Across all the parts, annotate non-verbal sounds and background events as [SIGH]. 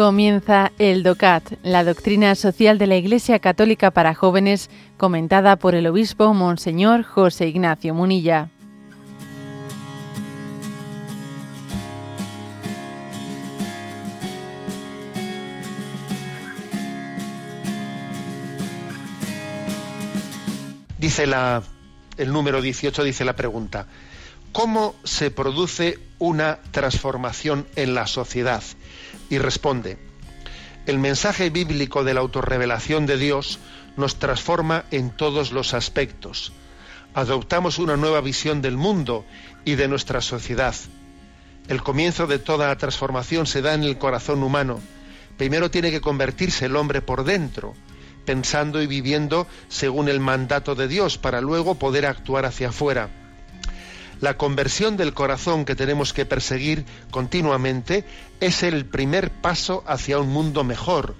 Comienza el DOCAT, la doctrina social de la Iglesia Católica para jóvenes, comentada por el obispo Monseñor José Ignacio Munilla. Dice la, el número 18, dice la pregunta, ¿cómo se produce una transformación en la sociedad? Y responde, el mensaje bíblico de la autorrevelación de Dios nos transforma en todos los aspectos. Adoptamos una nueva visión del mundo y de nuestra sociedad. El comienzo de toda transformación se da en el corazón humano. Primero tiene que convertirse el hombre por dentro pensando y viviendo según el mandato de Dios para luego poder actuar hacia afuera. La conversión del corazón que tenemos que perseguir continuamente es el primer paso hacia un mundo mejor,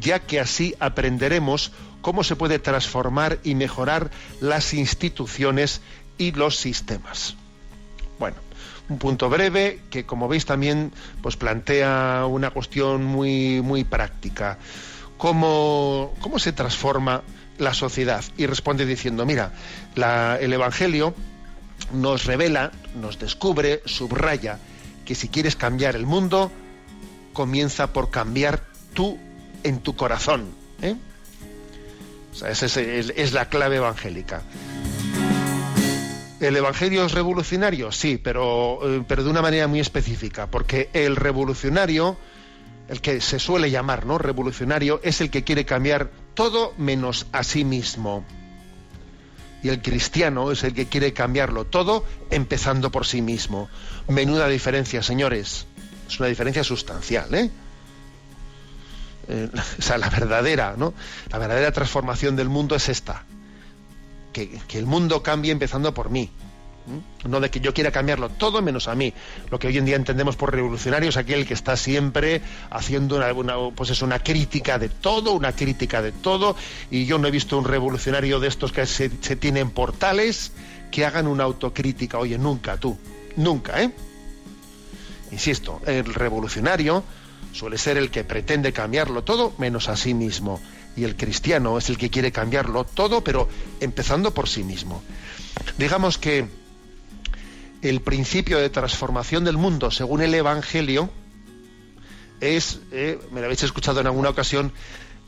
ya que así aprenderemos cómo se puede transformar y mejorar las instituciones y los sistemas. Bueno, un punto breve que como veis también pues plantea una cuestión muy muy práctica cómo, cómo se transforma la sociedad. Y responde diciendo, mira, el Evangelio nos revela, nos descubre, subraya que si quieres cambiar el mundo, comienza por cambiar tú en tu corazón. ¿eh? esa es, la clave evangélica. ¿El Evangelio es revolucionario? Sí, pero, eh, pero de una manera muy específica, porque el revolucionario el que se suele llamar ¿no? revolucionario, es el que quiere cambiar todo menos a sí mismo. Y el cristiano es el que quiere cambiarlo todo empezando por sí mismo. Menuda diferencia, señores. Es una diferencia sustancial, ¿eh? eh [LAUGHS] o sea, la verdadera, ¿no? La verdadera transformación del mundo es esta. Que, que el mundo cambie empezando por mí. No de que yo quiera cambiarlo todo menos a mí. Lo que hoy en día entendemos por revolucionario es aquel que está siempre haciendo una, pues es una crítica de todo, una crítica de todo. Y yo no he visto un revolucionario de estos que se, se tienen portales que hagan una autocrítica. Oye, nunca tú, nunca, ¿eh? Insisto, el revolucionario suele ser el que pretende cambiarlo todo menos a sí mismo. Y el cristiano es el que quiere cambiarlo todo, pero empezando por sí mismo. Digamos que el principio de transformación del mundo según el Evangelio es, eh, me lo habéis escuchado en alguna ocasión,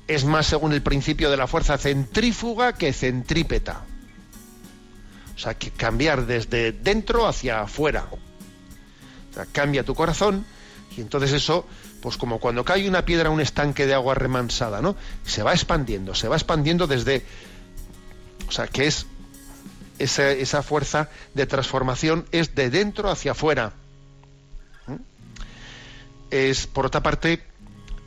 es más según el principio de la fuerza centrífuga que centrípeta. O sea, que cambiar desde dentro hacia afuera. O sea, cambia tu corazón y entonces eso, pues como cuando cae una piedra a un estanque de agua remansada, ¿no? Se va expandiendo, se va expandiendo desde... O sea, que es esa, fuerza de transformación es de dentro hacia afuera. ¿Mm? Es, por otra parte,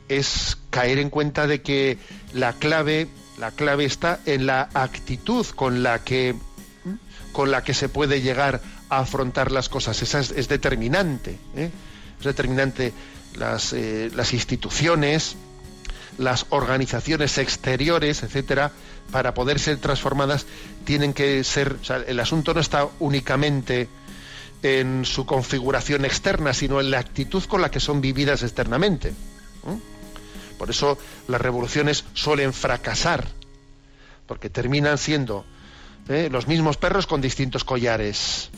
es caer en cuenta de que la clave, la clave está en la actitud con la que, ¿Mm? con la que se puede llegar a afrontar las cosas. Esa es, determinante. ¿eh? Es determinante las, eh, las instituciones, las organizaciones exteriores, etcétera, para poder ser transformadas, tienen que ser. el asunto no está únicamente en su configuración externa, sino en la actitud con la que son vividas externamente. Por eso las revoluciones suelen fracasar, porque terminan siendo ¿eh? los mismos perros con distintos collares.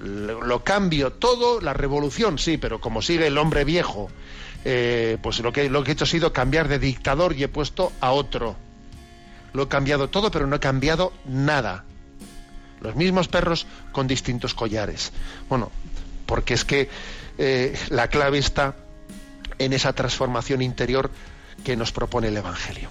Lo, cambio todo, la revolución sí, pero como sigue el hombre viejo, eh, pues lo que, lo que he hecho ha sido cambiar de dictador y he puesto a otro. Lo he cambiado todo, pero no he cambiado nada. Los mismos perros con distintos collares. Bueno, porque es que eh, la clave está en esa transformación interior que nos propone el Evangelio.